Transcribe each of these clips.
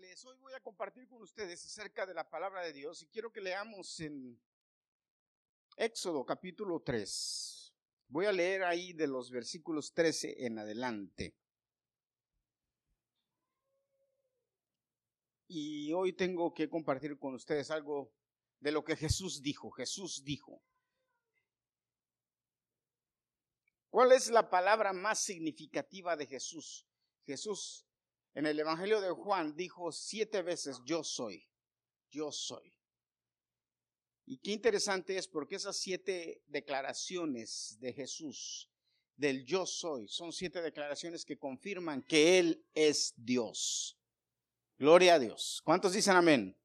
Hoy voy a compartir con ustedes acerca de la palabra de Dios y quiero que leamos en Éxodo capítulo 3. Voy a leer ahí de los versículos 13 en adelante. Y hoy tengo que compartir con ustedes algo de lo que Jesús dijo. Jesús dijo. ¿Cuál es la palabra más significativa de Jesús? Jesús en el Evangelio de Juan dijo siete veces, yo soy, yo soy. Y qué interesante es porque esas siete declaraciones de Jesús, del yo soy, son siete declaraciones que confirman que Él es Dios. Gloria a Dios. ¿Cuántos dicen amén?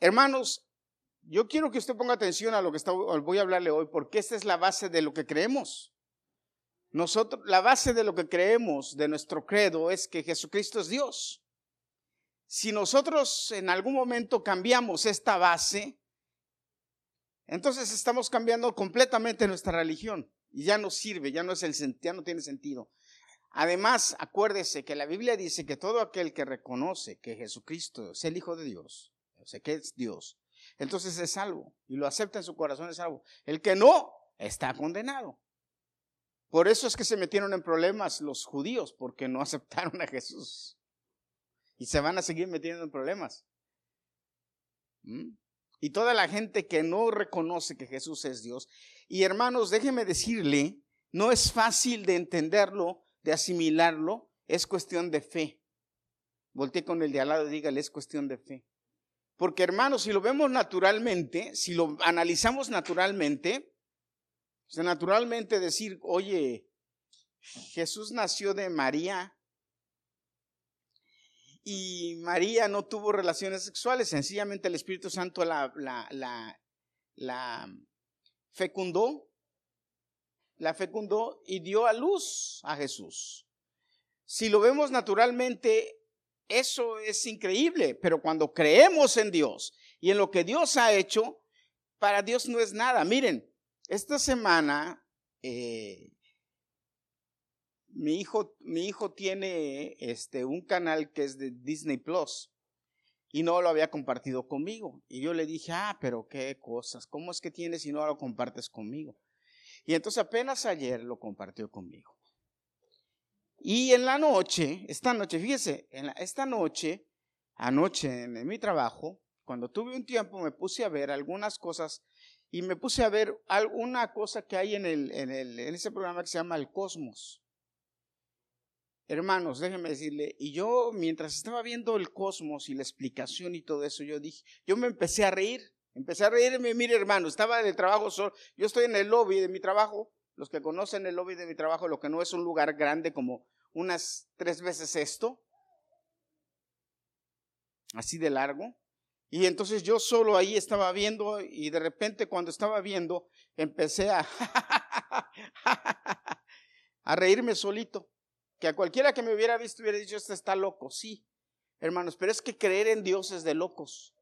Hermanos, yo quiero que usted ponga atención a lo que voy a hablarle hoy, porque esta es la base de lo que creemos. Nosotros, la base de lo que creemos, de nuestro credo, es que Jesucristo es Dios. Si nosotros en algún momento cambiamos esta base, entonces estamos cambiando completamente nuestra religión y ya no sirve, ya no, es el, ya no tiene sentido. Además, acuérdese que la Biblia dice que todo aquel que reconoce que Jesucristo es el Hijo de Dios, o sea, que es Dios, entonces es salvo y lo acepta en su corazón es salvo. El que no, está condenado. Por eso es que se metieron en problemas los judíos, porque no aceptaron a Jesús. Y se van a seguir metiendo en problemas. ¿Mm? Y toda la gente que no reconoce que Jesús es Dios. Y hermanos, déjeme decirle, no es fácil de entenderlo, de asimilarlo, es cuestión de fe. Voltee con el de al lado y dígale, es cuestión de fe. Porque hermanos, si lo vemos naturalmente, si lo analizamos naturalmente, o sea, naturalmente decir, oye, Jesús nació de María y María no tuvo relaciones sexuales, sencillamente el Espíritu Santo la, la, la, fecundó, la fecundó y dio a luz a Jesús. Si lo vemos naturalmente, eso es increíble, pero cuando creemos en Dios y en lo que Dios ha hecho, para Dios no es nada. Miren, esta semana, eh, mi, hijo, mi hijo tiene este, un canal que es de Disney Plus y no lo había compartido conmigo. Y yo le dije, ah, pero qué cosas, ¿cómo es que tienes y no lo compartes conmigo? Y entonces apenas ayer lo compartió conmigo. Y en la noche, esta noche, fíjese, en esta noche, anoche en mi trabajo, cuando tuve un tiempo me puse a ver algunas cosas y me puse a ver alguna cosa que hay en, el, en, el, en ese programa que se llama El Cosmos. Hermanos, déjenme decirle, y yo mientras estaba viendo el cosmos y la explicación y todo eso, yo dije, yo me empecé a reír, empecé a reírme, mire hermano, estaba el trabajo solo, yo estoy en el lobby de mi trabajo, los que conocen el lobby de mi trabajo, lo que no es un lugar grande como unas tres veces esto, así de largo, y entonces yo solo ahí estaba viendo y de repente cuando estaba viendo empecé a, a reírme solito. Que a cualquiera que me hubiera visto hubiera dicho, este está loco. Sí, hermanos, pero es que creer en Dios es de locos.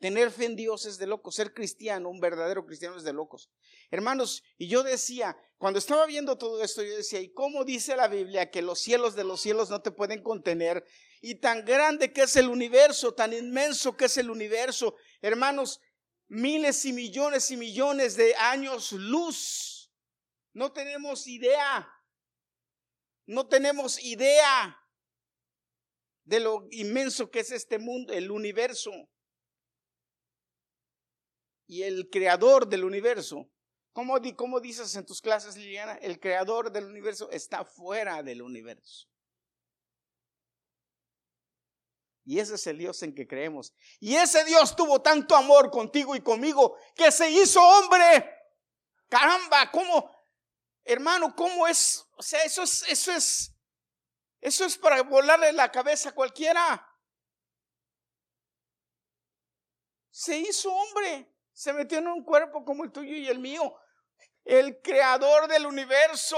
Tener fe en Dios es de locos. Ser cristiano, un verdadero cristiano es de locos. Hermanos, y yo decía, cuando estaba viendo todo esto, yo decía, ¿y cómo dice la Biblia que los cielos de los cielos no te pueden contener? Y tan grande que es el universo, tan inmenso que es el universo. Hermanos, miles y millones y millones de años luz. No tenemos idea. No tenemos idea de lo inmenso que es este mundo, el universo y el creador del universo. ¿Cómo, ¿Cómo, dices en tus clases, Liliana? El creador del universo está fuera del universo. Y ese es el Dios en que creemos. Y ese Dios tuvo tanto amor contigo y conmigo que se hizo hombre. Caramba, ¿cómo? Hermano, ¿cómo es? O sea, eso es, eso es, eso es para volarle la cabeza a cualquiera. Se hizo hombre se metió en un cuerpo como el tuyo y el mío. El creador del universo.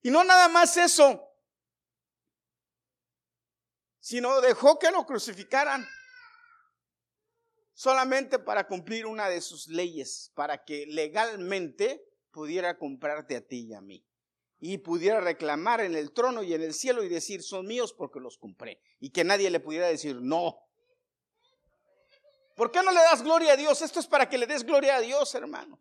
Y no nada más eso, sino dejó que lo crucificaran solamente para cumplir una de sus leyes, para que legalmente pudiera comprarte a ti y a mí. y pudiera reclamar en el trono y en el cielo y decir, son míos porque los compré. Y que nadie le pudiera decir, no. ¿Por qué no le das gloria a Dios? Esto es para que le des gloria a Dios, hermano.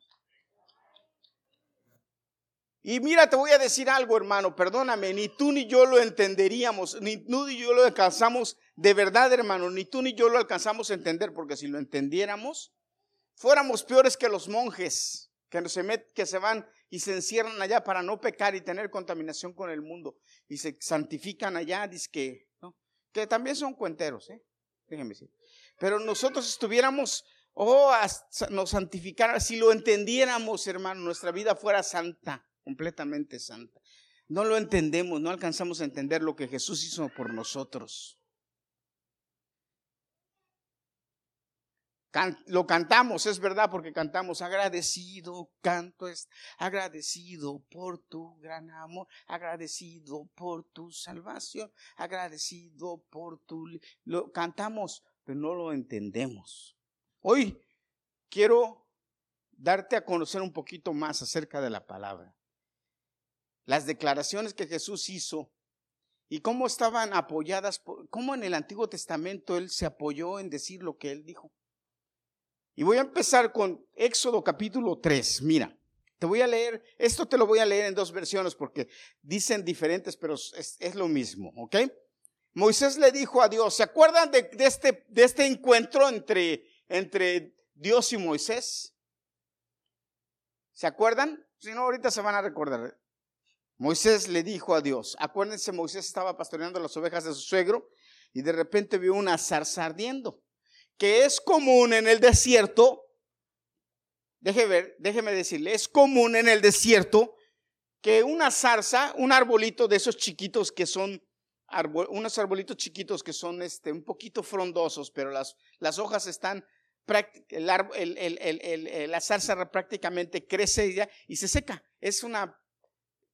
Y mira, te voy a decir algo, hermano, perdóname, ni tú ni yo lo entenderíamos, ni tú ni yo lo alcanzamos de verdad, hermano, ni tú ni yo lo alcanzamos a entender, porque si lo entendiéramos, fuéramos peores que los monjes que se, que se van y se encierran allá para no pecar y tener contaminación con el mundo y se santifican allá, que, que también son cuenteros, ¿eh? decir. Pero nosotros estuviéramos, oh, nos santificara, si lo entendiéramos, hermano, nuestra vida fuera santa, completamente santa. No lo entendemos, no alcanzamos a entender lo que Jesús hizo por nosotros. lo cantamos, es verdad, porque cantamos agradecido, canto es agradecido por tu gran amor, agradecido por tu salvación, agradecido por tu... Lo cantamos, pero no lo entendemos. Hoy quiero darte a conocer un poquito más acerca de la palabra. Las declaraciones que Jesús hizo y cómo estaban apoyadas, cómo en el Antiguo Testamento Él se apoyó en decir lo que Él dijo. Y voy a empezar con Éxodo capítulo 3. Mira, te voy a leer, esto te lo voy a leer en dos versiones porque dicen diferentes, pero es, lo mismo, ¿ok? Moisés le dijo a Dios, ¿se acuerdan de, este, de este encuentro entre, entre Dios y Moisés? ¿Se acuerdan? Si no, ahorita se van a recordar. Moisés le dijo a Dios, acuérdense, Moisés estaba pastoreando las ovejas de su suegro y de repente vio una zarza ardiendo que es común en el desierto, déjeme ver, déjeme decirle, es común en el desierto que una zarza, un arbolito de esos chiquitos que son, unos arbolitos chiquitos que son este, un poquito frondosos, pero las, las hojas están, el, el, la zarza prácticamente crece ya y se seca. Es una,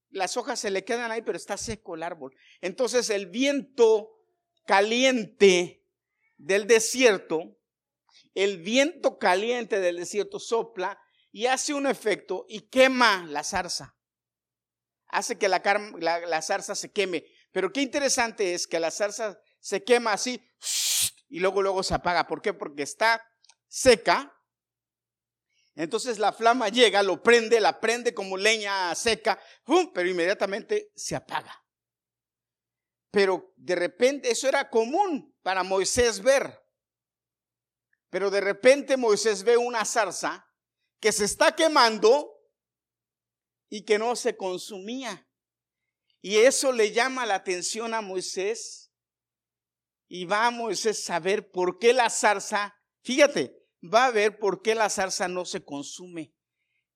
las hojas se le quedan ahí, pero está seco el árbol. Entonces el viento caliente del desierto el viento caliente del desierto sopla y hace un efecto y quema la zarza. Hace que la, zarza se queme. Pero qué interesante es que la zarza se quema así y luego luego se apaga. ¿Por qué? Porque está seca. Entonces la flama llega, lo prende, la prende como leña seca, pero inmediatamente se apaga. Pero de repente eso era común para Moisés ver. Pero de repente Moisés ve una zarza que se está quemando y que no se consumía. Y eso le llama la atención a Moisés. Y va a Moisés a ver por qué la zarza, fíjate, va a ver por qué la zarza no se consume.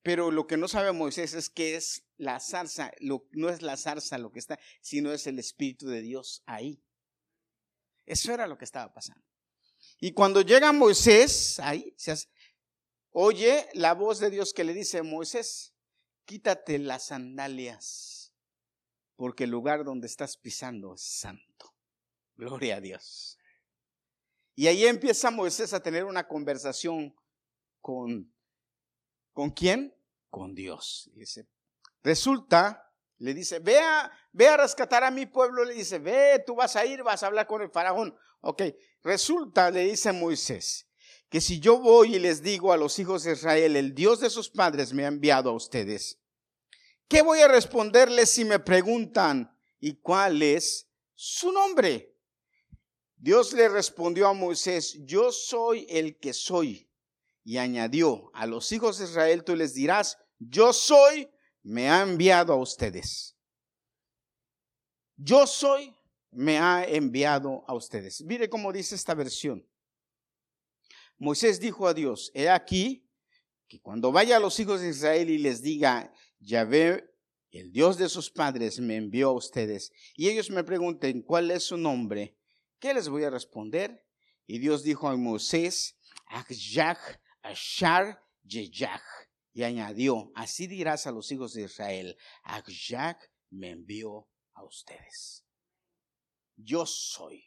Pero lo que no sabe Moisés es que es la zarza, no es la zarza lo que está, sino es el Espíritu de Dios ahí. Eso era lo que estaba pasando. Y cuando llega Moisés, ahí oye la voz de Dios que le dice, Moisés, quítate las sandalias, porque el lugar donde estás pisando es santo. Gloria a Dios. Y ahí empieza Moisés a tener una conversación con, ¿con quién? Con Dios. resulta, le dice, ve a, ve a rescatar a mi pueblo, le dice, ve, tú vas a ir, vas a hablar con el faraón. Ok, resulta, le dice Moisés, que si yo voy y les digo a los hijos de Israel, el Dios de sus padres me ha enviado a ustedes, ¿qué voy a responderles si me preguntan, ¿y cuál es su nombre? Dios le respondió a Moisés, yo soy el que soy. Y añadió, a los hijos de Israel tú les dirás, yo soy, me ha enviado a ustedes. Yo soy, me ha enviado a ustedes. Mire cómo dice esta versión. Moisés dijo a Dios, he aquí que cuando vaya a los hijos de Israel y les diga, Yahvé, el Dios de sus padres, me envió a ustedes, y ellos me pregunten cuál es su nombre, ¿qué les voy a responder? Y Dios dijo a Moisés, Akjach, Ashar, Yejach. Y añadió, así dirás a los hijos de Israel, Akjach me envió a ustedes yo soy.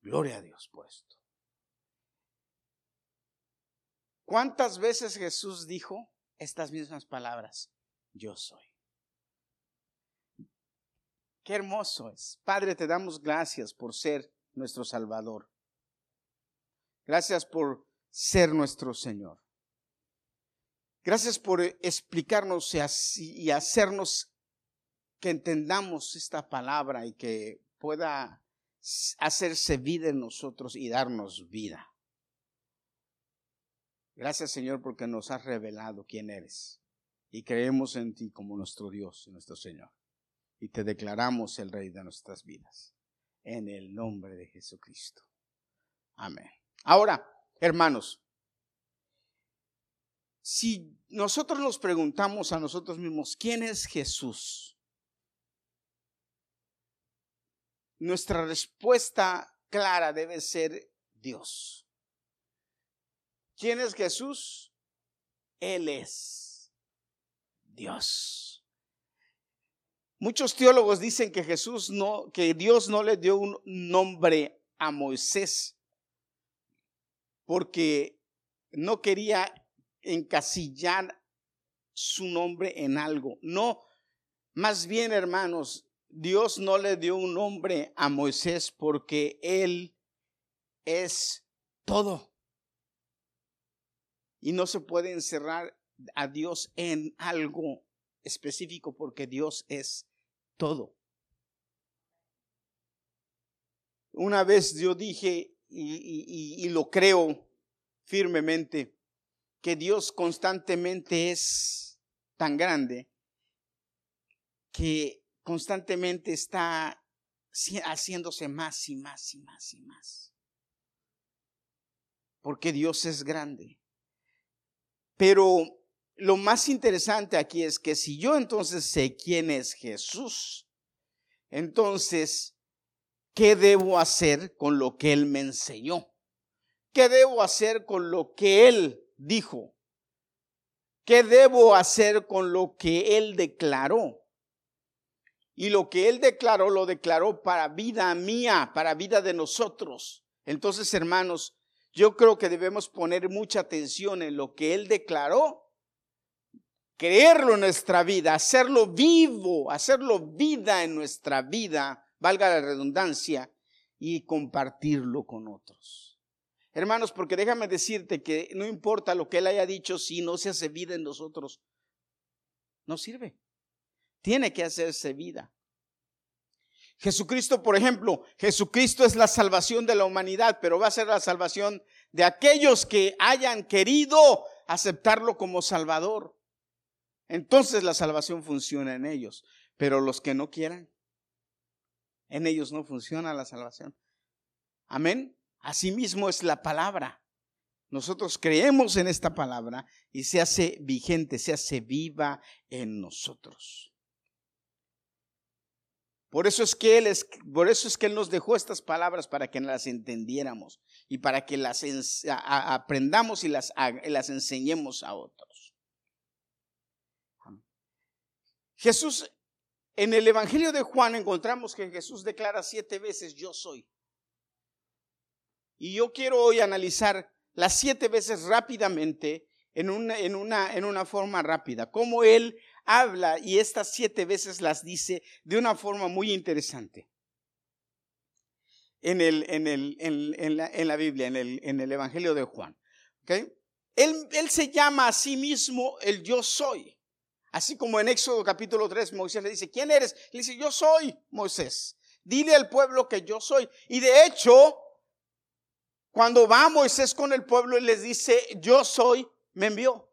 Gloria a Dios por esto. ¿Cuántas veces Jesús dijo estas mismas palabras? Yo soy. Qué hermoso es. Padre, te damos gracias por ser nuestro Salvador. Gracias por ser nuestro Señor. Gracias por explicarnos y hacernos que entendamos esta palabra y que pueda hacerse vida en nosotros y darnos vida. Gracias Señor porque nos has revelado quién eres y creemos en ti como nuestro Dios y nuestro Señor. Y te declaramos el Rey de nuestras vidas. En el nombre de Jesucristo. Amén. Ahora, hermanos, si nosotros nos preguntamos a nosotros mismos, ¿quién es Jesús? Nuestra respuesta clara debe ser Dios. ¿Quién es Jesús? Él es Dios. Muchos teólogos dicen que Jesús no, que Dios no le dio un nombre a Moisés porque no quería encasillar su nombre en algo. No, más bien, hermanos, Dios no le dio un nombre a Moisés porque Él es todo. Y no se puede encerrar a Dios en algo específico porque Dios es todo. Una vez yo dije, y, y lo creo firmemente, que Dios constantemente es tan grande que constantemente está haciéndose más y más y más y más. Porque Dios es grande. Pero lo más interesante aquí es que si yo entonces sé quién es Jesús, entonces, ¿qué debo hacer con lo que Él me enseñó? ¿Qué debo hacer con lo que Él dijo? ¿Qué debo hacer con lo que Él declaró? Y lo que Él declaró, lo declaró para vida mía, para vida de nosotros. Entonces, hermanos, yo creo que debemos poner mucha atención en lo que Él declaró, creerlo en nuestra vida, hacerlo vivo, hacerlo vida en nuestra vida, valga la redundancia, y compartirlo con otros. Hermanos, porque déjame decirte que no importa lo que Él haya dicho, si no se hace vida en nosotros, no sirve. Tiene que hacerse vida. Jesucristo, por ejemplo, Jesucristo es la salvación de la humanidad, pero va a ser la salvación de aquellos que hayan querido aceptarlo como Salvador. Entonces la salvación funciona en ellos, pero los que no quieran, en ellos no funciona la salvación. Amén. Asimismo es la palabra. Nosotros creemos en esta palabra y se hace vigente, se hace viva en nosotros. Por eso es que él por eso es que él nos dejó estas palabras para que las entendiéramos y para que las aprendamos y las, las enseñemos a otros. Jesús, en el Evangelio de Juan encontramos que Jesús declara siete veces yo soy. Y yo quiero hoy analizar las siete veces rápidamente en una, forma rápida, cómo él habla y estas siete veces las dice de una forma muy interesante. En, la, Biblia, en el, Evangelio de Juan. ¿okay? Él se llama a sí mismo el yo soy. Así como en Éxodo capítulo 3 Moisés le dice, ¿quién eres? Le dice, yo soy Moisés. Dile al pueblo que yo soy. Y de hecho, cuando va Moisés con el pueblo y les dice, yo soy, me envió.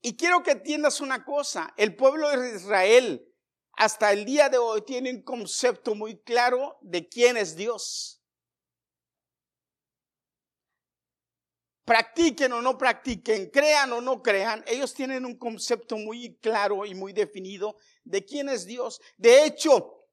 Y quiero que entiendas una cosa, el pueblo de Israel hasta el día de hoy tiene un concepto muy claro de quién es Dios. Practiquen o no practiquen, crean o no crean, ellos tienen un concepto muy claro y muy definido de quién es Dios. De hecho,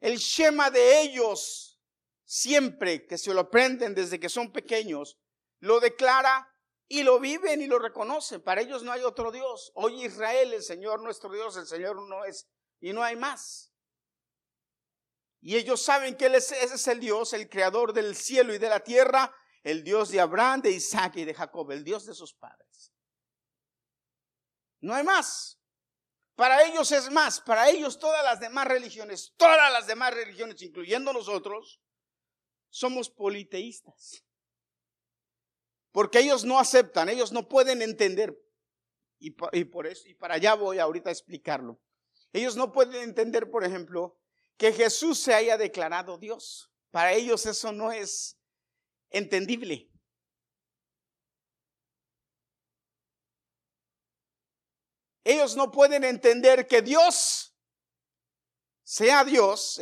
el Shema de ellos, siempre que se lo aprenden desde que son pequeños, lo declara y lo viven y lo reconocen. Para ellos no hay otro Dios. Hoy Israel, el Señor nuestro Dios, el Señor no es y no hay más. Y ellos saben que ese es el Dios, el creador del cielo y de la tierra, el Dios de Abraham, de Isaac y de Jacob, el Dios de sus padres. No hay más. Para ellos es más, para ellos todas las demás religiones, todas las demás religiones, incluyendo nosotros, somos politeístas. Porque ellos no aceptan, ellos no pueden entender. Y, por eso, y para allá voy ahorita a explicarlo. Ellos no pueden entender, por ejemplo, que Jesús se haya declarado Dios. Para ellos eso no es entendible. Ellos no pueden entender que Dios sea Dios,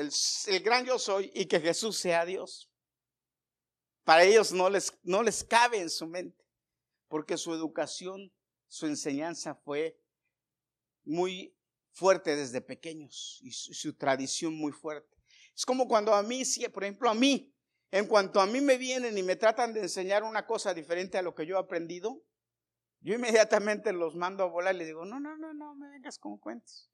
el, gran yo soy, y que Jesús sea Dios. Para ellos no les, no les cabe en su mente, porque su educación, su enseñanza fue muy fuerte desde pequeños y su, tradición muy fuerte. Es como cuando a mí, por ejemplo, a mí, en cuanto a mí me vienen y me tratan de enseñar una cosa diferente a lo que yo he aprendido, yo inmediatamente los mando a volar y les digo, no, no, no, no, me vengas con cuentos.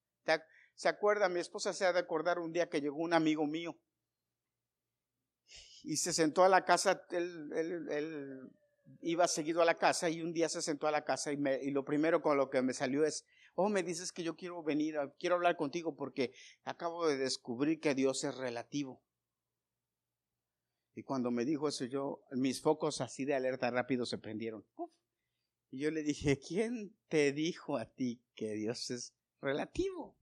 ¿Se acuerda? Mi esposa se ha de acordar un día que llegó un amigo mío y se sentó a la casa, él, iba seguido a la casa y un día se sentó a la casa y, me, y, lo primero con lo que me salió es, oh, me dices que yo quiero venir, quiero hablar contigo porque acabo de descubrir que Dios es relativo. Y cuando me dijo eso, yo, mis focos así de alerta rápido se prendieron. Y yo le dije, ¿quién te dijo a ti que Dios es relativo?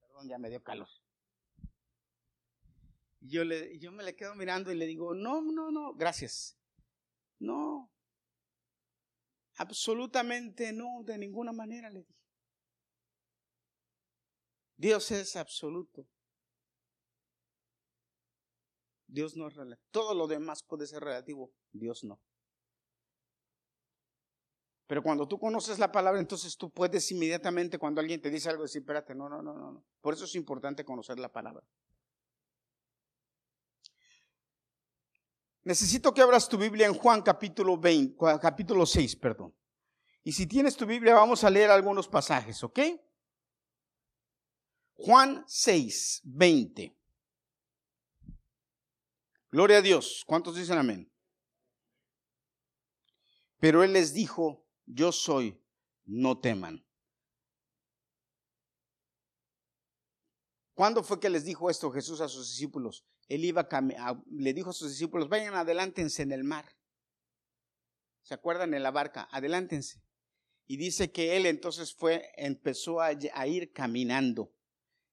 Perdón, ya me dio calor. Y yo, le, yo me le quedo mirando y le digo, no, no, no, gracias. No, absolutamente no, de ninguna manera le dije. Dios es absoluto. Dios no es relativo. Todo lo demás puede ser relativo, Dios no. Pero cuando tú conoces la palabra, entonces tú puedes inmediatamente, cuando alguien te dice algo, decir, espérate, no, no, no, no. Por eso es importante conocer la palabra. Necesito que abras tu Biblia en Juan capítulo 20, capítulo 6, perdón. Y si tienes tu Biblia, vamos a leer algunos pasajes, ¿ok? Juan 6, 20. Gloria a Dios. ¿Cuántos dicen amén? Pero él les dijo, yo soy, no teman. ¿Cuándo fue que les dijo esto Jesús a sus discípulos? él iba le dijo a sus discípulos, vayan adelántense en el mar. ¿Se acuerdan en la barca? Adelántense. Y dice que él entonces fue, empezó a, ir caminando.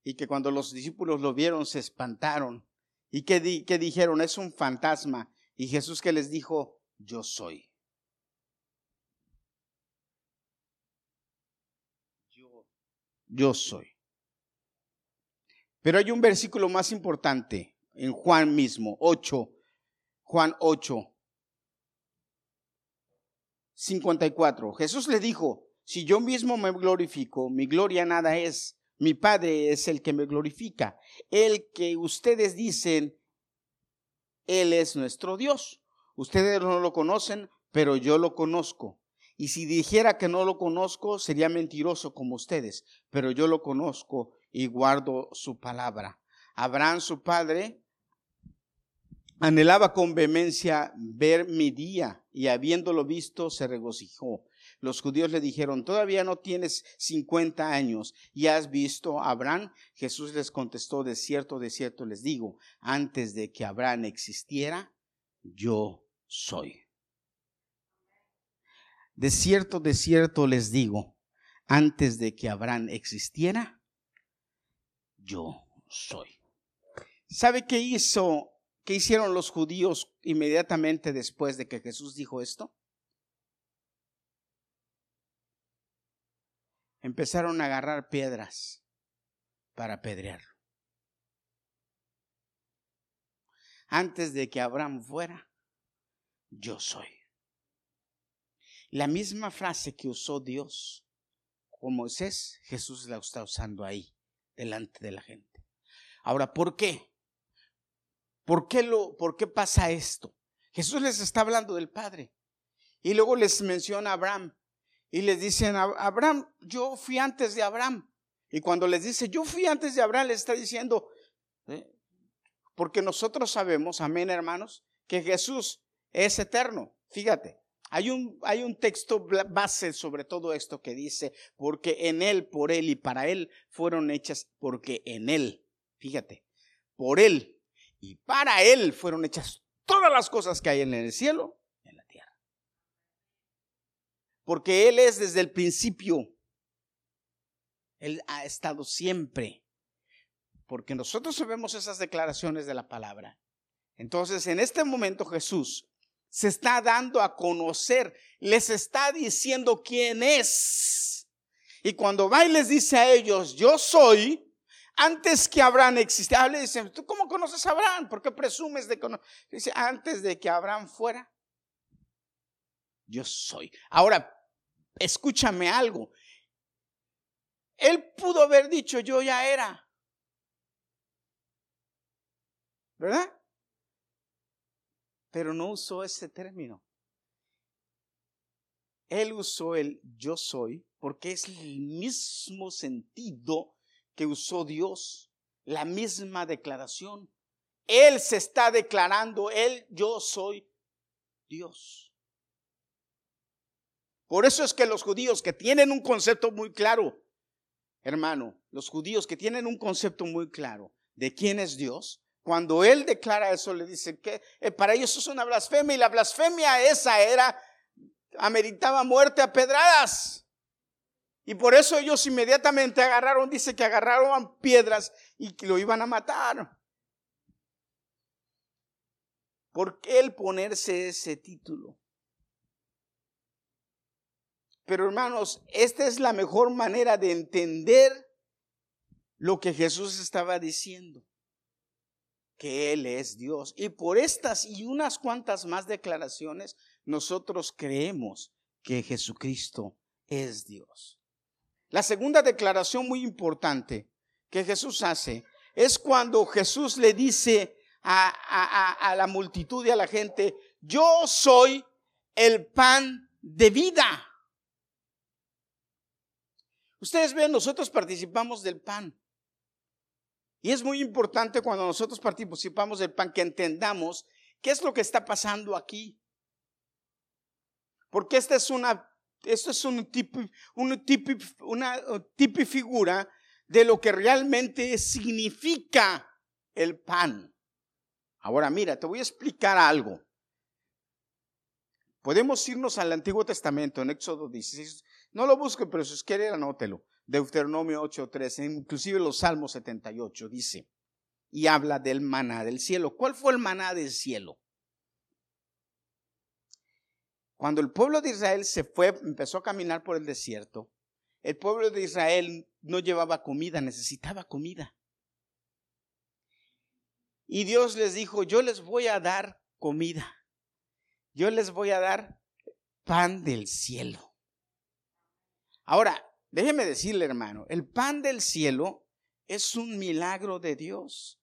Y que cuando los discípulos lo vieron se espantaron. ¿Y que, dijeron? Es un fantasma. Y Jesús que les dijo, yo soy. Yo, yo soy. Pero hay un versículo más importante en Juan mismo, 8, Juan 8, 54. Jesús le dijo, si yo mismo me glorifico, mi gloria nada es, mi Padre es el que me glorifica. El que ustedes dicen, Él es nuestro Dios. Ustedes no lo conocen, pero yo lo conozco. Y si dijera que no lo conozco, sería mentiroso como ustedes, pero yo lo conozco y guardo su palabra. Abraham, su padre, Anhelaba con vehemencia ver mi día y habiéndolo visto se regocijó. Los judíos le dijeron, todavía no tienes cincuenta años y has visto a Abraham. Jesús les contestó, de cierto, de cierto les digo, antes de que Abraham existiera, yo soy. De cierto, de cierto les digo, antes de que Abraham existiera, yo soy. ¿Sabe qué hizo ¿Qué hicieron los judíos inmediatamente después de que Jesús dijo esto? Empezaron a agarrar piedras para apedrearlo. Antes de que Abraham fuera, yo soy. La misma frase que usó Dios con Moisés, Jesús la está usando ahí, delante de la gente. Ahora, ¿por qué? ¿Por qué, lo, ¿Por qué pasa esto? Jesús les está hablando del Padre. Y luego les menciona Abraham. Y les dicen, Abraham, yo fui antes de Abraham. Y cuando les dice, yo fui antes de Abraham, les está diciendo, ¿eh? porque nosotros sabemos, amén hermanos, que Jesús es eterno. Fíjate, Hay un, hay un texto base sobre todo esto que dice, porque en Él, por Él y para Él fueron hechas, porque en Él, fíjate, por Él y para Él fueron hechas todas las cosas que hay en el cielo y en la tierra. Porque Él es desde el principio. Él ha estado siempre. Porque nosotros sabemos esas declaraciones de la palabra. Entonces, en este momento Jesús se está dando a conocer, les está diciendo quién es. Y cuando va y les dice a ellos, yo soy, antes que Abraham existiera, le dicen, ¿tú cómo conoces a Abraham? ¿Por qué presumes de conocer? Dice, antes de que Abraham fuera, yo soy. Ahora, escúchame algo. Él pudo haber dicho, yo ya era. ¿Verdad? Pero no usó ese término. Él usó el yo soy porque es el mismo sentido que usó Dios, la misma declaración. Él se está declarando, Él, yo soy Dios. Por eso es que los judíos que tienen un concepto muy claro, hermano, los judíos que tienen un concepto muy claro de quién es Dios, cuando él declara eso, le dice que eh, para ellos es una blasfemia y la blasfemia esa era, ameritaba muerte a pedradas. Y por eso ellos inmediatamente agarraron, dice que agarraron piedras y que lo iban a matar. ¿Por qué el ponerse ese título? Pero hermanos, esta es la mejor manera de entender lo que Jesús estaba diciendo, que Él es Dios. Y por estas y unas cuantas más declaraciones, nosotros creemos que Jesucristo es Dios. La segunda declaración muy importante que Jesús hace es cuando Jesús le dice a, la multitud y a la gente, yo soy el pan de vida. Ustedes ven, nosotros participamos del pan. Y es muy importante cuando nosotros participamos del pan que entendamos qué es lo que está pasando aquí. Porque esta es una esto es un tipo, una tipifigura de lo que realmente significa el pan. Ahora mira, te voy a explicar algo. Podemos irnos al Antiguo Testamento, en Éxodo 16. No lo busque, pero si os quiere, anótelo. Deuteronomio 8.13, inclusive los Salmos 78, dice, y habla del maná del cielo. ¿Cuál fue el maná del cielo? Cuando el pueblo de Israel se fue, empezó a caminar por el desierto, el pueblo de Israel no llevaba comida, necesitaba comida. Y Dios les dijo, yo les voy a dar comida. Yo les voy a dar pan del cielo. Ahora, déjeme decirle, hermano, el pan del cielo es un milagro de Dios,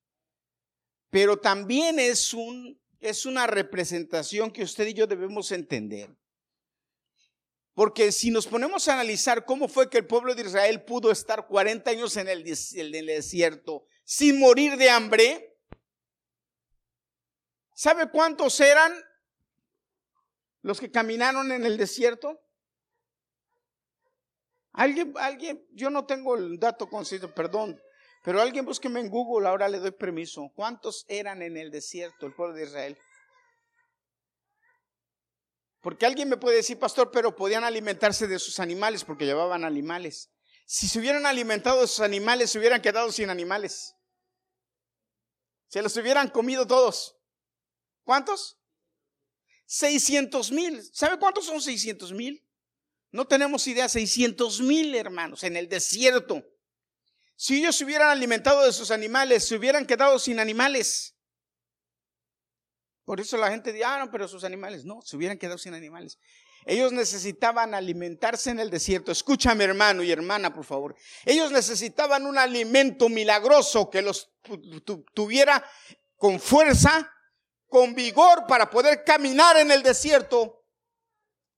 pero también es un es una representación que usted y yo debemos entender. Porque si nos ponemos a analizar cómo fue que el pueblo de Israel pudo estar 40 años en el, desierto sin morir de hambre, ¿sabe cuántos eran los que caminaron en el desierto? Alguien, alguien, yo no tengo el dato conciso, perdón, pero alguien búsqueme en Google, ahora le doy permiso. ¿Cuántos eran en el desierto el pueblo de Israel? Porque alguien me puede decir, pastor, pero podían alimentarse de sus animales porque llevaban animales. Si se hubieran alimentado de sus animales, se hubieran quedado sin animales. Se los hubieran comido todos. ¿Cuántos? 600 mil. ¿Sabe cuántos son 600 mil? No tenemos idea. 600 mil hermanos en el desierto. Si ellos se hubieran alimentado de sus animales, se hubieran quedado sin animales. Por eso la gente dice, ah, pero sus animales, no, se hubieran quedado sin animales. Ellos necesitaban alimentarse en el desierto. Escúchame hermano y hermana, por favor. Ellos necesitaban un alimento milagroso que los tuviera con fuerza, con vigor para poder caminar en el desierto,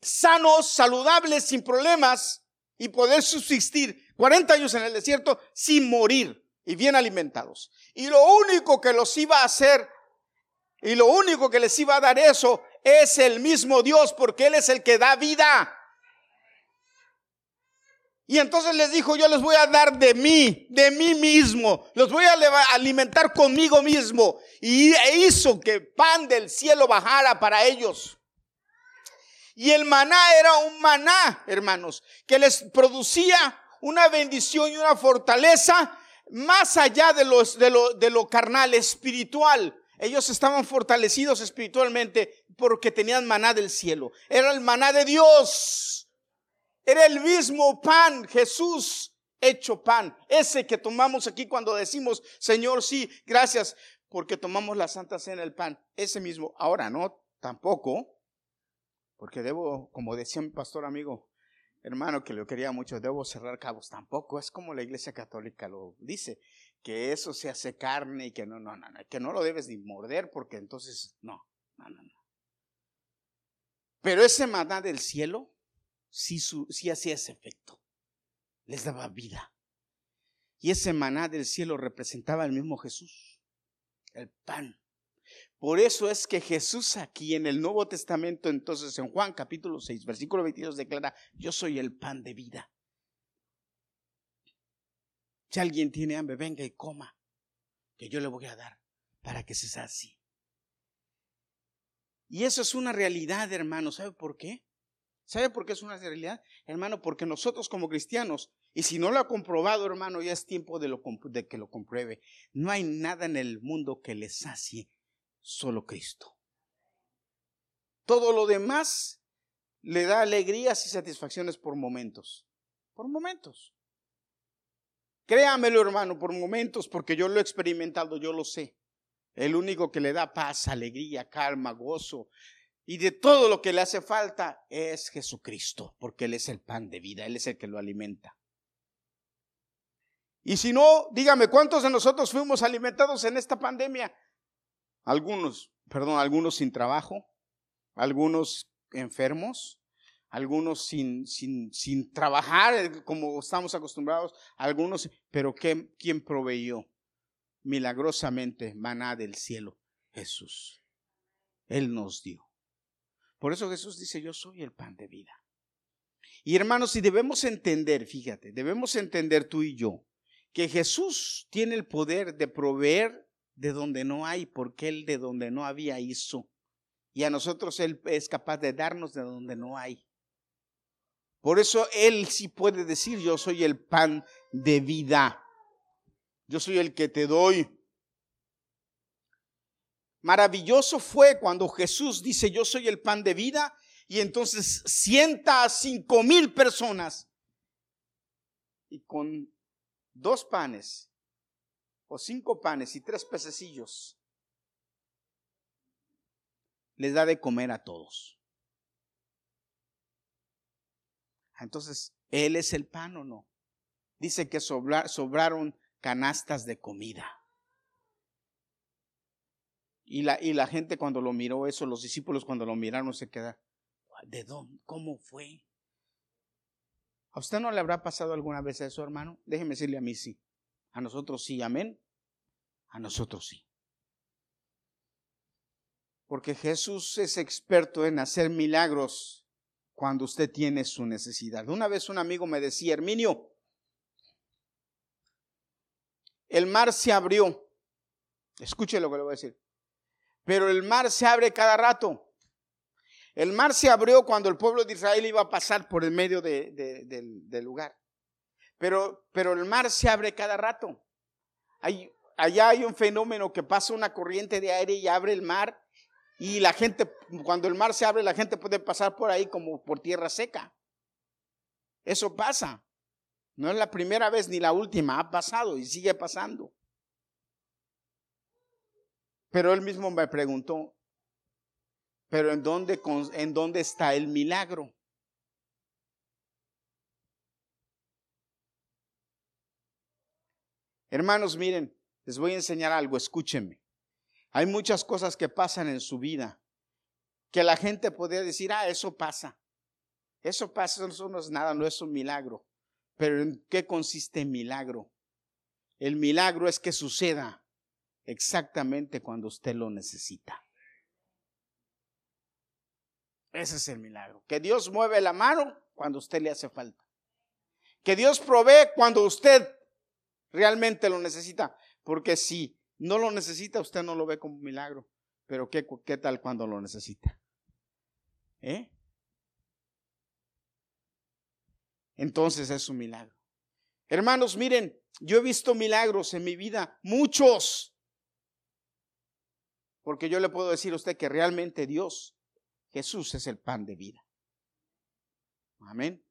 sanos, saludables, sin problemas y poder subsistir 40 años en el desierto sin morir y bien alimentados. Y lo único que los iba a hacer y lo único que les iba a dar eso es el mismo Dios porque Él es el que da vida. Y entonces les dijo, yo les voy a dar de mí, de mí mismo, los voy a alimentar conmigo mismo. Y hizo que pan del cielo bajara para ellos. Y el maná era un maná, hermanos, que les producía una bendición y una fortaleza más allá de, los, de, lo, lo carnal, espiritual. Ellos estaban fortalecidos espiritualmente porque tenían maná del cielo. Era el maná de Dios. Era el mismo pan, Jesús hecho pan. Ese que tomamos aquí cuando decimos, Señor, sí, gracias, porque tomamos la Santa Cena, el pan. Ese mismo. Ahora no, tampoco, porque debo, como decía mi pastor amigo, hermano, que lo quería mucho, debo cerrar cabos. Tampoco es como la iglesia católica lo dice, que eso se hace carne y que no, no, no, no que no lo debes ni morder porque entonces, no, no, no, no. Pero ese maná del cielo, si hacía ese efecto. Les daba vida. Y ese maná del cielo representaba al mismo Jesús, el pan. Por eso es que Jesús aquí en el Nuevo Testamento, entonces en Juan capítulo 6, versículo 22 declara, yo soy el pan de vida. Si alguien tiene hambre, venga y coma, que yo le voy a dar para que se sacie. Y eso es una realidad, hermano. ¿Sabe por qué? ¿Sabe por qué es una realidad? Hermano, porque nosotros como cristianos, y si no lo ha comprobado, hermano, ya es tiempo de, de que lo compruebe. No hay nada en el mundo que le sacie, solo Cristo. Todo lo demás le da alegrías y satisfacciones por momentos. Por momentos. Créamelo, hermano, por momentos, porque yo lo he experimentado, yo lo sé. El único que le da paz, alegría, calma, gozo, y de todo lo que le hace falta es Jesucristo, porque Él es el pan de vida, Él es el que lo alimenta. Y si no, dígame, ¿cuántos de nosotros fuimos alimentados en esta pandemia? Algunos, perdón, algunos sin trabajo, algunos enfermos, algunos sin, sin, sin trabajar eh, como estamos acostumbrados, algunos, pero ¿quién proveyó milagrosamente maná del cielo? Jesús. Él nos dio. Por eso Jesús dice, yo soy el pan de vida. Y hermanos, si debemos entender, fíjate, debemos entender tú y yo, que Jesús tiene el poder de proveer de donde no hay, porque Él de donde no había hizo. Y a nosotros Él es capaz de darnos de donde no hay. Por eso Él sí puede decir, yo soy el pan de vida. Yo soy el que te doy. Maravilloso fue cuando Jesús dice, yo soy el pan de vida, y entonces sienta a cinco mil personas y con dos panes o cinco panes y tres pececillos les da de comer a todos. Entonces, ¿Él es el pan o no? Dice que sobraron canastas de comida. Y la, y la gente cuando lo miró eso, los discípulos cuando lo miraron se quedaron, ¿de dónde? ¿Cómo fue? ¿A usted no le habrá pasado alguna vez eso, hermano? Déjeme decirle a mí sí. A nosotros sí, amén. A nosotros sí. Porque Jesús es experto en hacer milagros cuando usted tiene su necesidad. Una vez un amigo me decía, Herminio, el mar se abrió. Escuche lo que le voy a decir pero el mar se abre cada rato. El mar se abrió cuando el pueblo de Israel iba a pasar por el medio del lugar. Pero, pero el mar se abre cada rato. Allá hay un fenómeno que pasa una corriente de aire y abre el mar. Y la gente, cuando el mar se abre, la gente puede pasar por ahí como por tierra seca. Eso pasa. No es la primera vez ni la última, ha pasado y sigue pasando. Pero él mismo me preguntó, pero ¿en dónde, en dónde está el milagro? Hermanos, miren, les voy a enseñar algo, escúchenme. Hay muchas cosas que pasan en su vida que la gente podría decir, ah, eso pasa. Eso pasa, eso no es nada, no es un milagro. Pero ¿en qué consiste el milagro? El milagro es que suceda exactamente cuando usted lo necesita. Ese es el milagro. Que Dios mueve la mano cuando usted le hace falta. Que Dios provee cuando usted realmente lo necesita. Porque si no lo necesita, usted no lo ve como un milagro. Pero ¿qué, qué tal cuando lo necesita? ¿Eh? Entonces es un milagro. Hermanos, miren, yo he visto milagros en mi vida, muchos. Porque yo le puedo decir a usted que realmente Dios, Jesús es el pan de vida. Amén.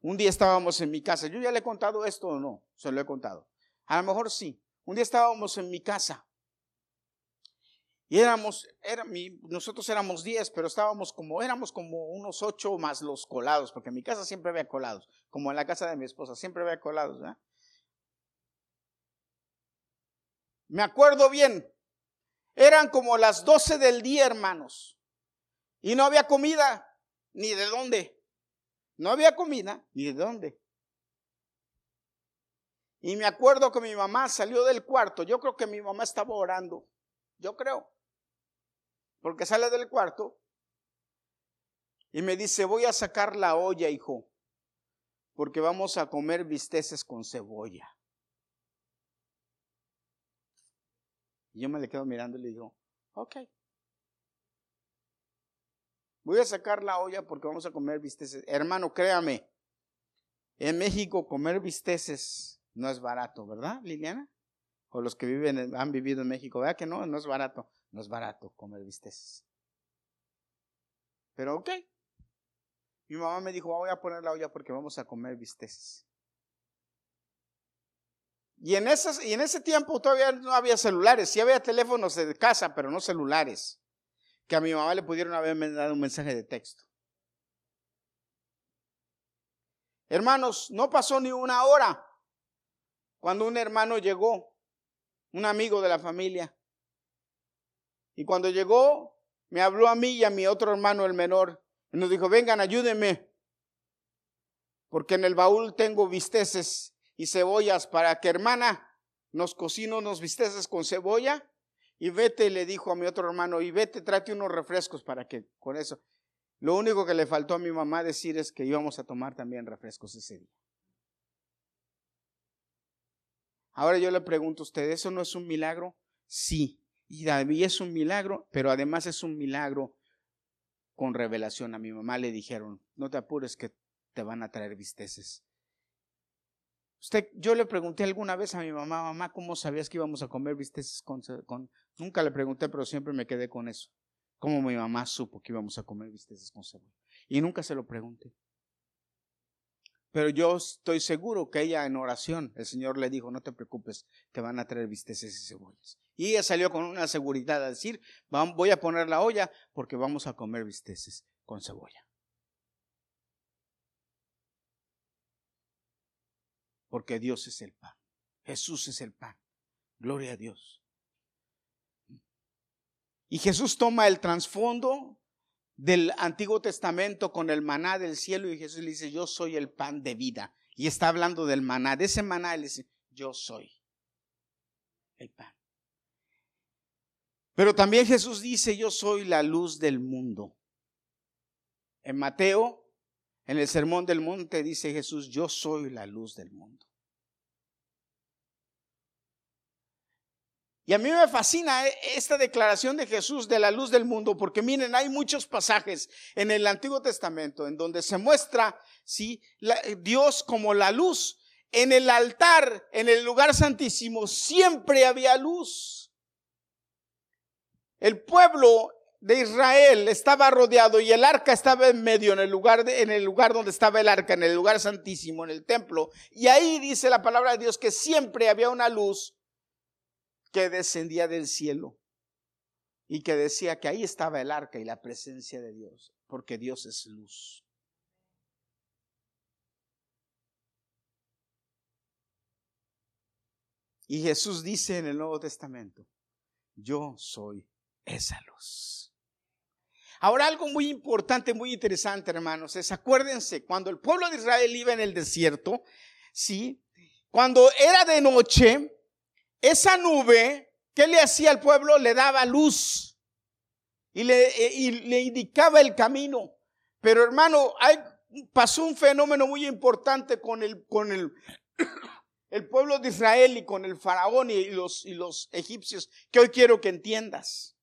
Un día estábamos en mi casa. Yo ya le he contado esto o no, se lo he contado. A lo mejor sí. Un día estábamos en mi casa. Y éramos, era, nosotros éramos diez, pero estábamos como, éramos como unos ocho más los colados, porque en mi casa siempre había colados, como en la casa de mi esposa, siempre había colados. Me acuerdo bien, eran como las doce del día, hermanos, y no había comida, ni de dónde. No había comida, ni de dónde. Y me acuerdo que mi mamá salió del cuarto. Yo creo que mi mamá estaba orando. Yo creo. Porque sale del cuarto y me dice, voy a sacar la olla, hijo, porque vamos a comer bisteces con cebolla. Y yo me le quedo mirando y le digo, ok. Voy a sacar la olla porque vamos a comer bisteces. Hermano, créame, en México comer bisteces no es barato, ¿verdad, Liliana? O los que viven, han vivido en México, ¿verdad que no? No es barato. No es barato comer bisteces. Pero ok. Mi mamá me dijo, voy a poner la olla porque vamos a comer bisteces. Y en, y en ese tiempo todavía no había celulares, sí había teléfonos de casa, pero no celulares, que a mi mamá le pudieron haber mandado un mensaje de texto. Hermanos, no pasó ni una hora cuando un hermano llegó, un amigo de la familia, y cuando llegó, me habló a mí y a mi otro hermano, el menor, y nos dijo, vengan, ayúdenme, porque en el baúl tengo bisteces y cebollas para que hermana nos cocine unos bisteces con cebolla. Y vete, le dijo a mi otro hermano, y vete, trate unos refrescos para que con eso. Lo único que le faltó a mi mamá decir es que íbamos a tomar también refrescos ese día. Ahora yo le pregunto a usted, ¿eso no es un milagro? Sí, y es un milagro, pero además es un milagro con revelación. A mi mamá le dijeron, no te apures que te van a traer bisteces. Usted, yo le pregunté alguna vez a mi mamá, mamá, ¿cómo sabías que íbamos a comer bisteces con, con... Nunca le pregunté, pero siempre me quedé con eso. ¿Cómo mi mamá supo que íbamos a comer bisteces con cebolla? Y nunca se lo pregunté. Pero yo estoy seguro que ella en oración, el Señor le dijo, no te preocupes, te van a traer bisteces y cebollas. Y ella salió con una seguridad a decir, voy a poner la olla porque vamos a comer bisteces con cebolla. Porque Dios es el pan. Jesús es el pan. Gloria a Dios. Y Jesús toma el trasfondo del Antiguo Testamento con el maná del cielo y Jesús le dice, yo soy el pan de vida. Y está hablando del maná. De ese maná él dice, yo soy el pan. Pero también Jesús dice, yo soy la luz del mundo. En Mateo, en el Sermón del Monte, dice Jesús, yo soy la luz del mundo. Y a mí me fascina eh, esta declaración de Jesús de la luz del mundo, porque miren, hay muchos pasajes en el Antiguo Testamento en donde se muestra ¿sí? Eh, Dios como la luz. En el altar, en el lugar santísimo, siempre había luz. El pueblo de Israel estaba rodeado y el arca estaba en medio, en el lugar, en el lugar donde estaba el arca, en el lugar santísimo, en el templo. Y ahí dice la palabra de Dios que siempre había una luz que descendía del cielo y que decía que ahí estaba el arca y la presencia de Dios, porque Dios es luz. Y Jesús dice en el Nuevo Testamento, yo soy esa luz. Ahora algo muy importante, muy interesante, hermanos, es acuérdense, cuando el pueblo de Israel iba en el desierto, sí, cuando era de noche, esa nube, ¿qué le hacía al pueblo? Le daba luz. y le, eh, indicaba el camino. Pero hermano, hay, pasó un fenómeno muy importante con el, con el, el pueblo de Israel y con el faraón y los, y los egipcios, que hoy quiero que entiendas.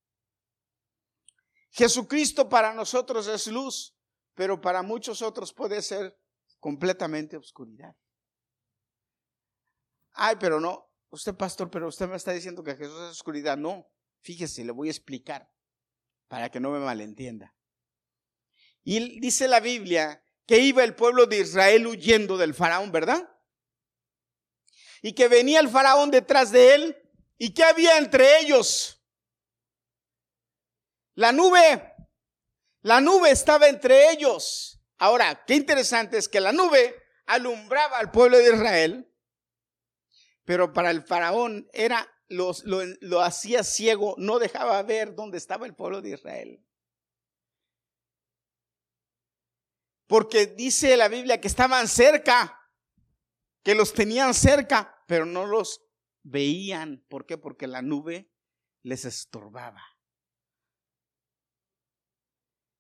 Jesucristo para nosotros es luz, pero para muchos otros puede ser completamente oscuridad. Ay, pero no, usted pastor, pero usted me está diciendo que Jesús es oscuridad. No, fíjese, le voy a explicar para que no me malentienda. Y dice la Biblia que iba el pueblo de Israel huyendo del faraón, ¿verdad? Y que venía el faraón detrás de él. ¿Y qué había entre ellos? La nube. La nube estaba entre ellos. Ahora, qué interesante es que la nube alumbraba al pueblo de Israel, pero para el faraón era lo, lo hacía ciego, no dejaba ver dónde estaba el pueblo de Israel. Porque dice la Biblia que estaban cerca, que los tenían cerca, pero no los veían. ¿Por qué? Porque la nube les estorbaba.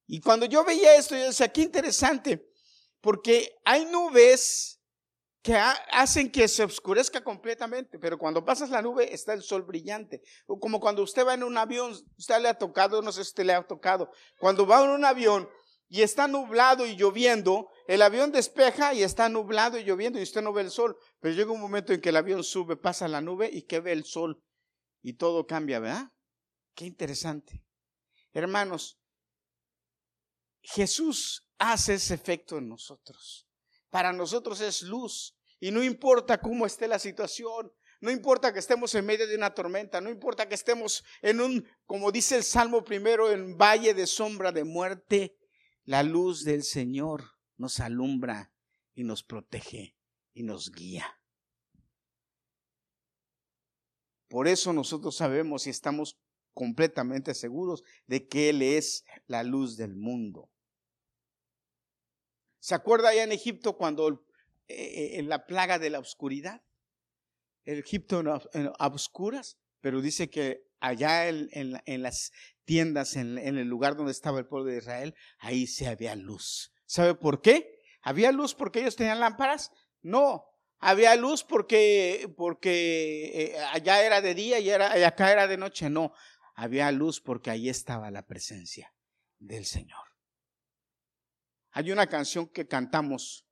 Y cuando yo veía esto, yo decía, qué interesante, porque hay nubes que hacen que se oscurezca completamente, pero cuando pasas la nube está el sol brillante. Como cuando usted va en un avión, usted le ha tocado, no sé si usted le ha tocado, cuando va en un avión y está nublado y lloviendo, el avión despeja y está nublado y lloviendo y usted no ve el sol, pero llega un momento en que el avión sube, pasa la nube y que ve el sol y todo cambia, ¿verdad? Qué interesante. Hermanos, Jesús hace ese efecto en nosotros. Para nosotros es luz y no importa cómo esté la situación, no importa que estemos en medio de una tormenta, no importa que estemos en un, como dice el Salmo primero, en valle de sombra de muerte, la luz del Señor nos alumbra y nos protege y nos guía. Por eso nosotros sabemos y estamos completamente seguros de que Él es la luz del mundo. ¿Se acuerda allá en Egipto cuando eh, eh, en la plaga de la oscuridad? El Egipto en, oscuras, pero dice que allá en, las tiendas, en, el lugar donde estaba el pueblo de Israel, ahí se había luz. ¿Sabe por qué? ¿Había luz porque ellos tenían lámparas? No, había luz porque, porque eh, allá era de día y, y acá era de noche. No, había luz porque ahí estaba la presencia del Señor. Hay una canción que cantamos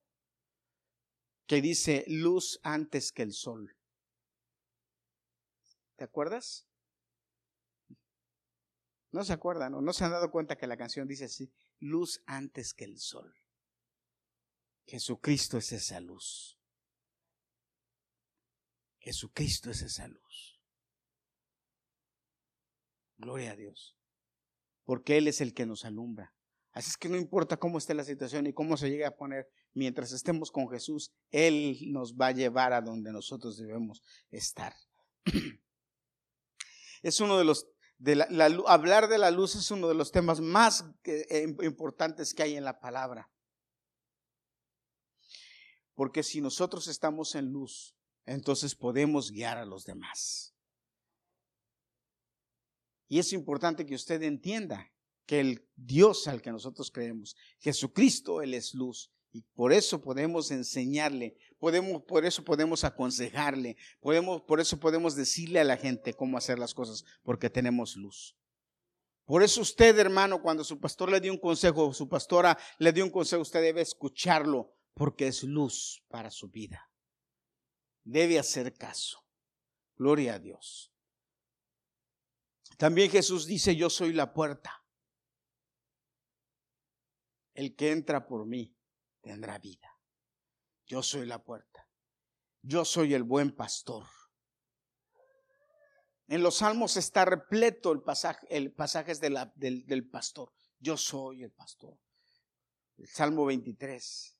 que dice luz antes que el sol. ¿Te acuerdas? No se acuerdan, ¿no? no se han dado cuenta que la canción dice así, luz antes que el sol. Jesucristo es esa luz. Jesucristo es esa luz. Gloria a Dios. Porque Él es el que nos alumbra. Así es que no importa cómo esté la situación y cómo se llegue a poner, mientras estemos con Jesús, Él nos va a llevar a donde nosotros debemos estar. Es uno de los hablar de la luz es uno de los temas más eh, importantes que hay en la palabra. Porque si nosotros estamos en luz, entonces podemos guiar a los demás. Y es importante que usted entienda que el Dios al que nosotros creemos, Jesucristo, Él es luz. Y por eso podemos enseñarle, podemos, por eso podemos aconsejarle, podemos, por eso podemos decirle a la gente cómo hacer las cosas, porque tenemos luz. Por eso usted, hermano, cuando su pastor le dio un consejo, su pastora le dio un consejo, usted debe escucharlo, porque es luz para su vida. Debe hacer caso. Gloria a Dios. También Jesús dice, yo soy la puerta. El que entra por mí tendrá vida. Yo soy la puerta. Yo soy el buen pastor. En los salmos está repleto el pasaje, el pasaje del, del pastor. Yo soy el pastor. El Salmo 23.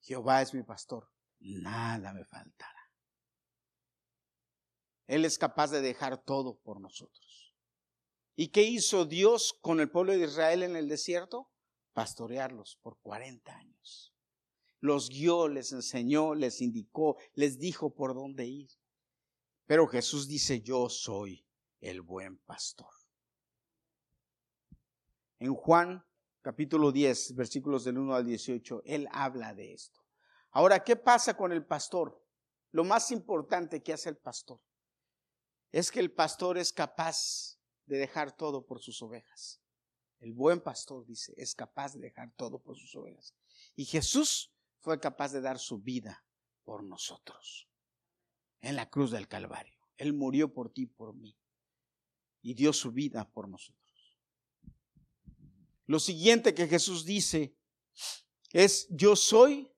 Jehová es mi pastor. Nada me faltará. Él es capaz de dejar todo por nosotros. ¿Y qué hizo Dios con el pueblo de Israel en el desierto? Pastorearlos por 40 años. Los guió, les enseñó, les indicó, les dijo por dónde ir. Pero Jesús dice, yo soy el buen pastor. En Juan capítulo 10, versículos del 1 al 18, él habla de esto. Ahora, ¿qué pasa con el pastor? Lo más importante que hace el pastor es que el pastor es capaz de dejar todo por sus ovejas. El buen pastor, dice, es capaz de dejar todo por sus ovejas. Y Jesús fue capaz de dar su vida por nosotros en la cruz del Calvario. Él murió por ti, por mí, y dio su vida por nosotros. Lo siguiente que Jesús dice es, yo soy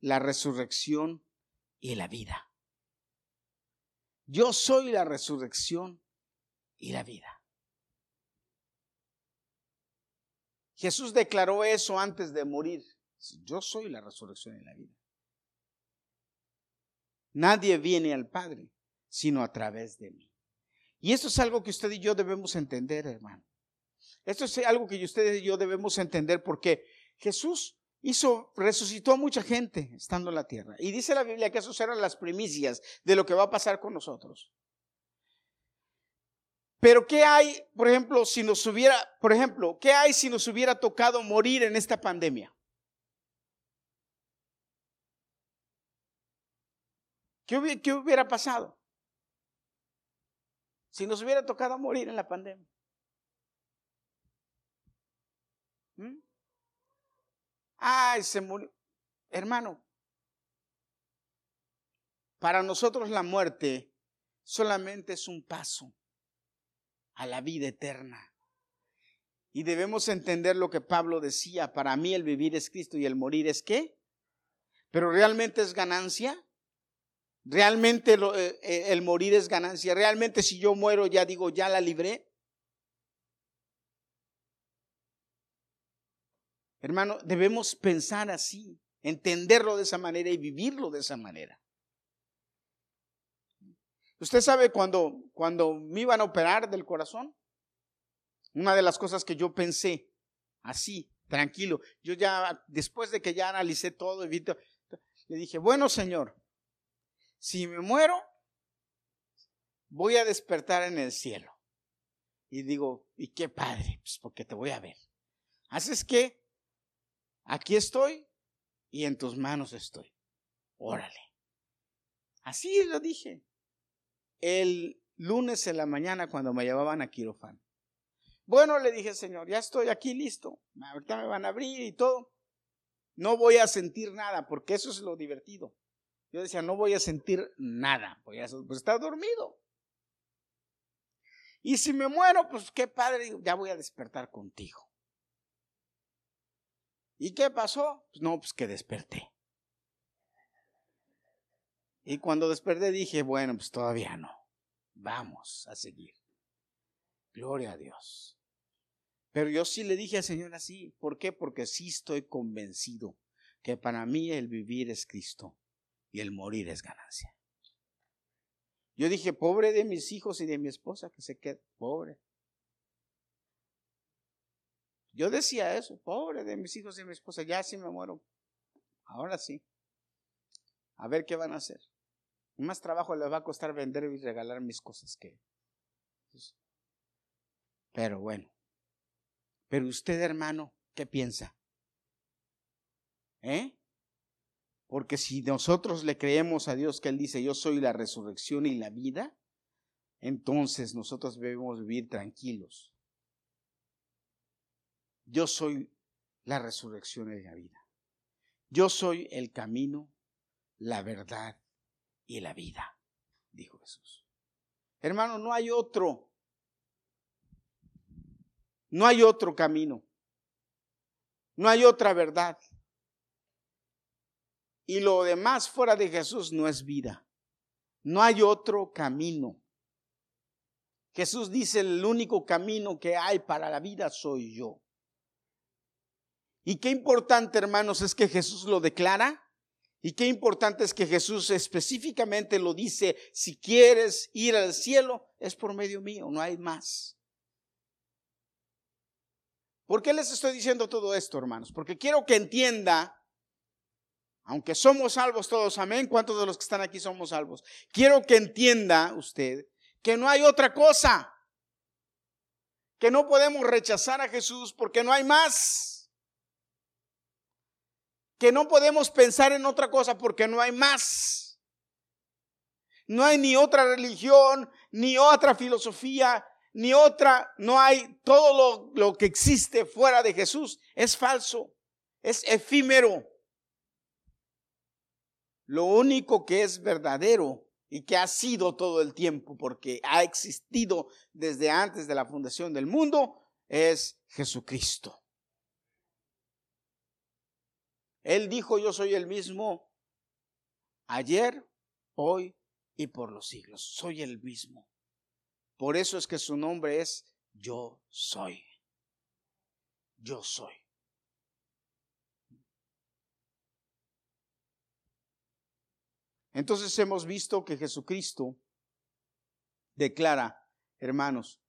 la resurrección y la vida. Yo soy la resurrección y la vida. Jesús declaró eso antes de morir. Yo soy la resurrección y la vida. Nadie viene al Padre sino a través de mí. Y esto es algo que usted y yo debemos entender, hermano. Esto es algo que usted y yo debemos entender porque Jesús hizo, resucitó a mucha gente estando en la tierra. Y dice la Biblia que esos eran las primicias de lo que va a pasar con nosotros. Pero ¿qué hay, por ejemplo, si nos hubiera, por ejemplo, qué hay si nos hubiera tocado morir en esta pandemia? ¿Qué hubiera, pasado? Si nos hubiera tocado morir en la pandemia. ¿Mm? Ay, se murió. Hermano, para nosotros la muerte solamente es un paso a la vida eterna. Y debemos entender lo que Pablo decía, para mí el vivir es Cristo y el morir es qué? Pero realmente es ganancia. Realmente eh, eh, el morir es ganancia. Realmente si yo muero ya digo, ya la libré. Hermano, debemos pensar así, entenderlo de esa manera y vivirlo de esa manera. Usted sabe cuando, cuando me iban a operar del corazón, una de las cosas que yo pensé, así, tranquilo, yo ya, después de que ya analicé todo, le dije, bueno Señor, si me muero, voy a despertar en el cielo. Y digo, ¿y qué padre? Pues porque te voy a ver. Haces que aquí estoy y en tus manos estoy. Órale. Así lo dije. El lunes en la mañana cuando me llevaban a quirófano. Bueno, le dije, Señor, ya estoy aquí listo. Ahorita me van a abrir y todo. No voy a sentir nada, porque eso es lo divertido. Yo decía, no voy a sentir nada, a pues estar dormido. Y si me muero, pues qué padre, ya voy a despertar contigo. ¿Y qué pasó? Pues no, pues que desperté. Y cuando desperté dije, bueno, pues todavía no. Vamos a seguir. Gloria a Dios. Pero yo sí le dije al Señor así. ¿Por qué? Porque sí estoy convencido que para mí el vivir es Cristo y el morir es ganancia. Yo dije, pobre de mis hijos y de mi esposa que se quede, pobre. Yo decía eso, pobre de mis hijos y mi esposa, ya sí me muero. Ahora sí. A ver qué van a hacer. Más trabajo les va a costar vender y regalar mis cosas que. Pero bueno. Pero usted, hermano, ¿qué piensa? ¿Eh? Porque si nosotros le creemos a Dios que Él dice, yo soy la resurrección y la vida, entonces nosotros debemos vivir tranquilos. Yo soy la resurrección y la vida. Yo soy el camino, la verdad y la vida, dijo Jesús. Hermano, no hay otro. No hay otro camino. No hay otra verdad. Y lo demás fuera de Jesús no es vida. No hay otro camino. Jesús dice, el único camino que hay para la vida soy yo. Y qué importante, hermanos, es que Jesús lo declara. Y qué importante es que Jesús específicamente lo dice, si quieres ir al cielo, es por medio mío, no hay más. ¿Por qué les estoy diciendo todo esto, hermanos? Porque quiero que entienda, aunque somos salvos todos, amén, ¿cuántos de los que están aquí somos salvos? Quiero que entienda usted que no hay otra cosa que no podemos rechazar a Jesús porque no hay más. Que no podemos pensar en otra cosa porque no hay más. No hay ni otra religión, ni otra filosofía, ni otra, no hay todo lo, lo que existe fuera de Jesús. Es falso, es efímero. Lo único que es verdadero y que ha sido todo el tiempo, porque ha existido desde antes de la fundación del mundo, es Jesucristo. Él dijo, yo soy el mismo ayer, hoy y por los siglos. Soy el mismo. Por eso es que su nombre es Yo soy. Yo soy. Entonces hemos visto que Jesucristo declara, hermanos,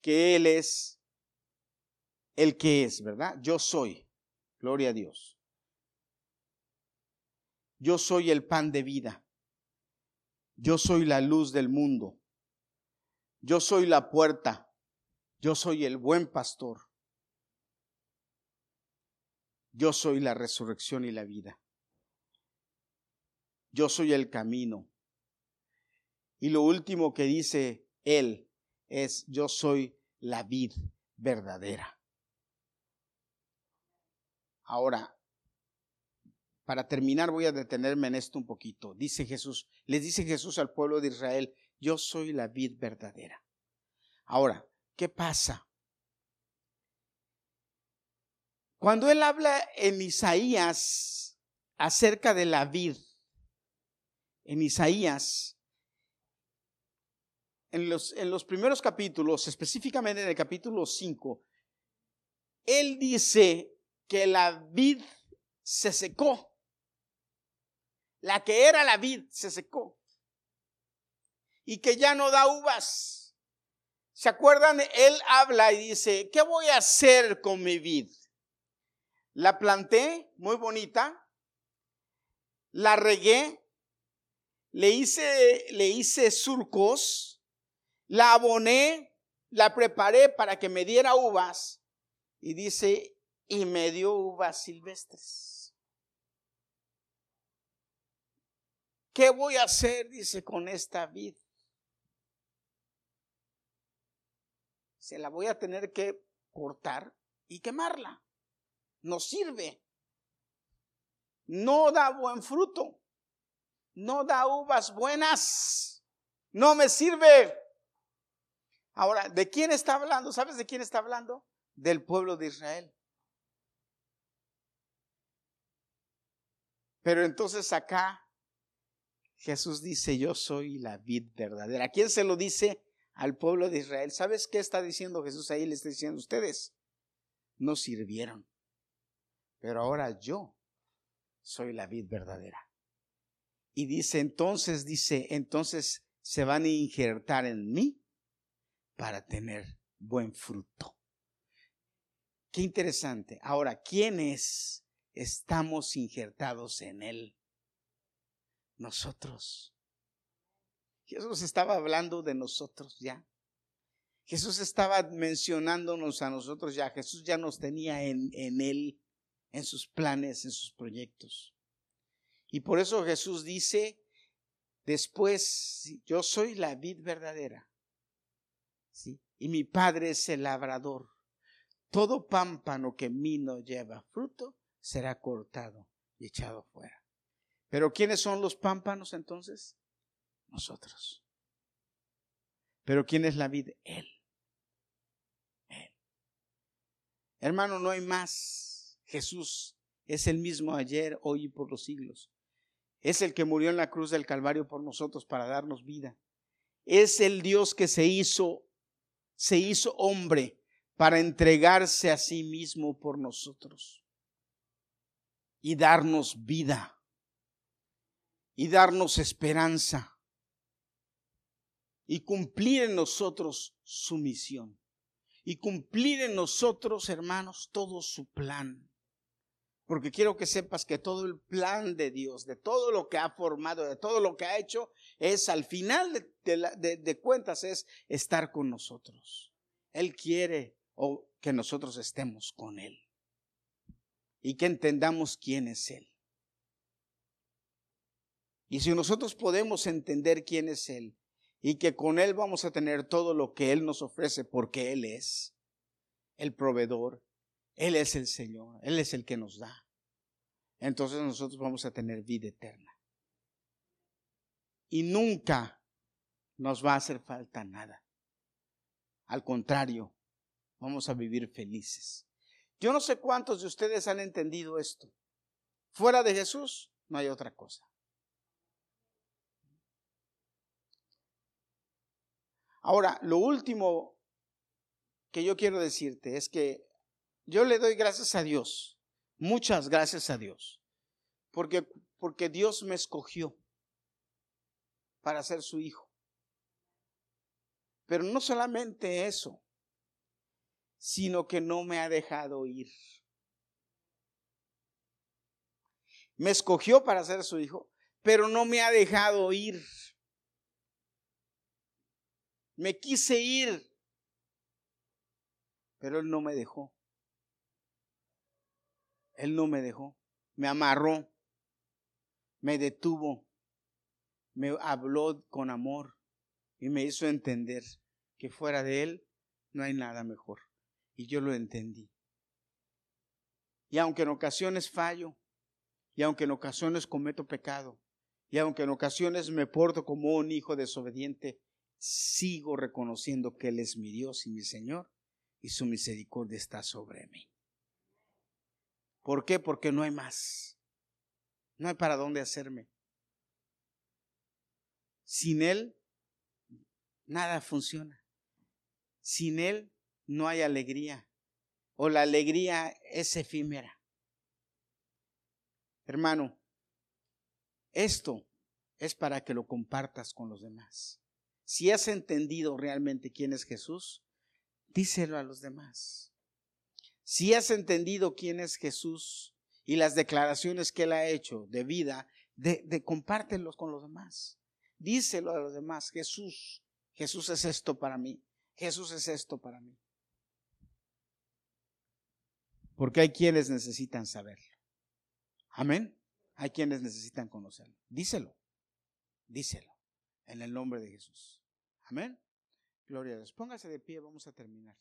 que Él es el que es, ¿verdad? Yo soy, gloria a Dios. Yo soy el pan de vida. Yo soy la luz del mundo. Yo soy la puerta. Yo soy el buen pastor. Yo soy la resurrección y la vida yo soy el camino. Y lo último que dice él es, yo soy la vid verdadera. Ahora, para terminar voy a detenerme en esto un poquito. Dice Jesús, les dice Jesús al pueblo de Israel, yo soy la vid verdadera. Ahora, ¿qué pasa? Cuando él habla en Isaías acerca de la vid, en Isaías, en los, en los primeros capítulos, específicamente en el capítulo 5, él dice que la vid se secó. La que era la vid se secó. Y que ya no da uvas. ¿Se acuerdan? Él habla y dice, ¿qué voy a hacer con mi vid? La planté, muy bonita, la regué, le hice, le hice surcos, la aboné, la preparé para que me diera uvas y dice, y me dio uvas silvestres. ¿Qué voy a hacer? Dice, con esta vid. Se la voy a tener que cortar y quemarla. No sirve. No da buen fruto no da uvas buenas, no me sirve. Ahora, ¿de quién está hablando? ¿Sabes de quién está hablando? Del pueblo de Israel. Pero entonces acá Jesús dice, yo soy la vid verdadera. ¿A quién se lo dice? Al pueblo de Israel. ¿Sabes qué está diciendo Jesús ahí? Le está diciendo, ustedes no sirvieron. Pero ahora yo soy la vid verdadera. Y dice, entonces, dice, entonces se van a injertar en mí para tener buen fruto. Qué interesante. Ahora, ¿quiénes estamos injertados en Él? Nosotros. Jesús estaba hablando de nosotros ya. Jesús estaba mencionándonos a nosotros ya. Jesús ya nos tenía en, en Él, en sus planes, en sus proyectos. Y por eso Jesús dice, después, yo soy la vid verdadera. ¿sí? Y mi Padre es el labrador. Todo pámpano que en mí no lleva fruto será cortado y echado fuera. Pero ¿quiénes son los pámpanos entonces? Nosotros. Pero ¿quién es la vid? Él. Él. Hermano, no hay más. Jesús es el mismo ayer, hoy y por los siglos. Es el que murió en la cruz del Calvario por nosotros para darnos vida. Es el Dios que se hizo, se hizo hombre para entregarse a sí mismo por nosotros y darnos vida y darnos esperanza y cumplir en nosotros su misión y cumplir en nosotros, hermanos, todo su plan. Porque quiero que sepas que todo el plan de Dios, de todo lo que ha formado, de todo lo que ha hecho, es al final de, cuentas, es estar con nosotros, Él quiere o que nosotros estemos con Él y que entendamos quién es Él. Y si nosotros podemos entender quién es Él y que con Él vamos a tener todo lo que Él nos ofrece porque Él es el proveedor, Él es el Señor, Él es el que nos da, entonces nosotros vamos a tener vida eterna. Y nunca nos va a hacer falta nada. Al contrario, vamos a vivir felices. Yo no sé cuántos de ustedes han entendido esto. Fuera de Jesús no hay otra cosa. Ahora, lo último que yo quiero decirte es que yo le doy gracias a Dios, muchas gracias a Dios, porque, porque Dios me escogió para ser su hijo. Pero no solamente eso, sino que no me ha dejado ir. Me escogió para ser su hijo, pero no me ha dejado ir. Me quise ir, pero Él no me dejó. Él no me dejó. Me amarró, me detuvo, me habló con amor y me hizo entender que fuera de Él no hay nada mejor. Y yo lo entendí. Y aunque en ocasiones fallo, y aunque en ocasiones cometo pecado, y aunque en ocasiones me porto como un hijo desobediente, sigo reconociendo que Él es mi Dios y mi Señor y su misericordia está sobre mí. ¿Por qué? Porque no hay más. No hay para dónde hacerme. Sin Él, nada funciona. Sin Él no hay alegría. O la alegría es efímera. Hermano, esto es para que lo compartas con los demás. Si has entendido realmente quién es Jesús, díselo a los demás. Si has entendido quién es Jesús y las declaraciones que él ha hecho de vida, de, compártelos con los demás. Díselo a los demás, Jesús, Jesús es esto para mí, Jesús es esto para mí. Porque hay quienes necesitan saberlo. Amén. Hay quienes necesitan conocerlo. Díselo. Díselo. En el nombre de Jesús. Amén. Gloria a Dios. Póngase de pie, vamos a terminar.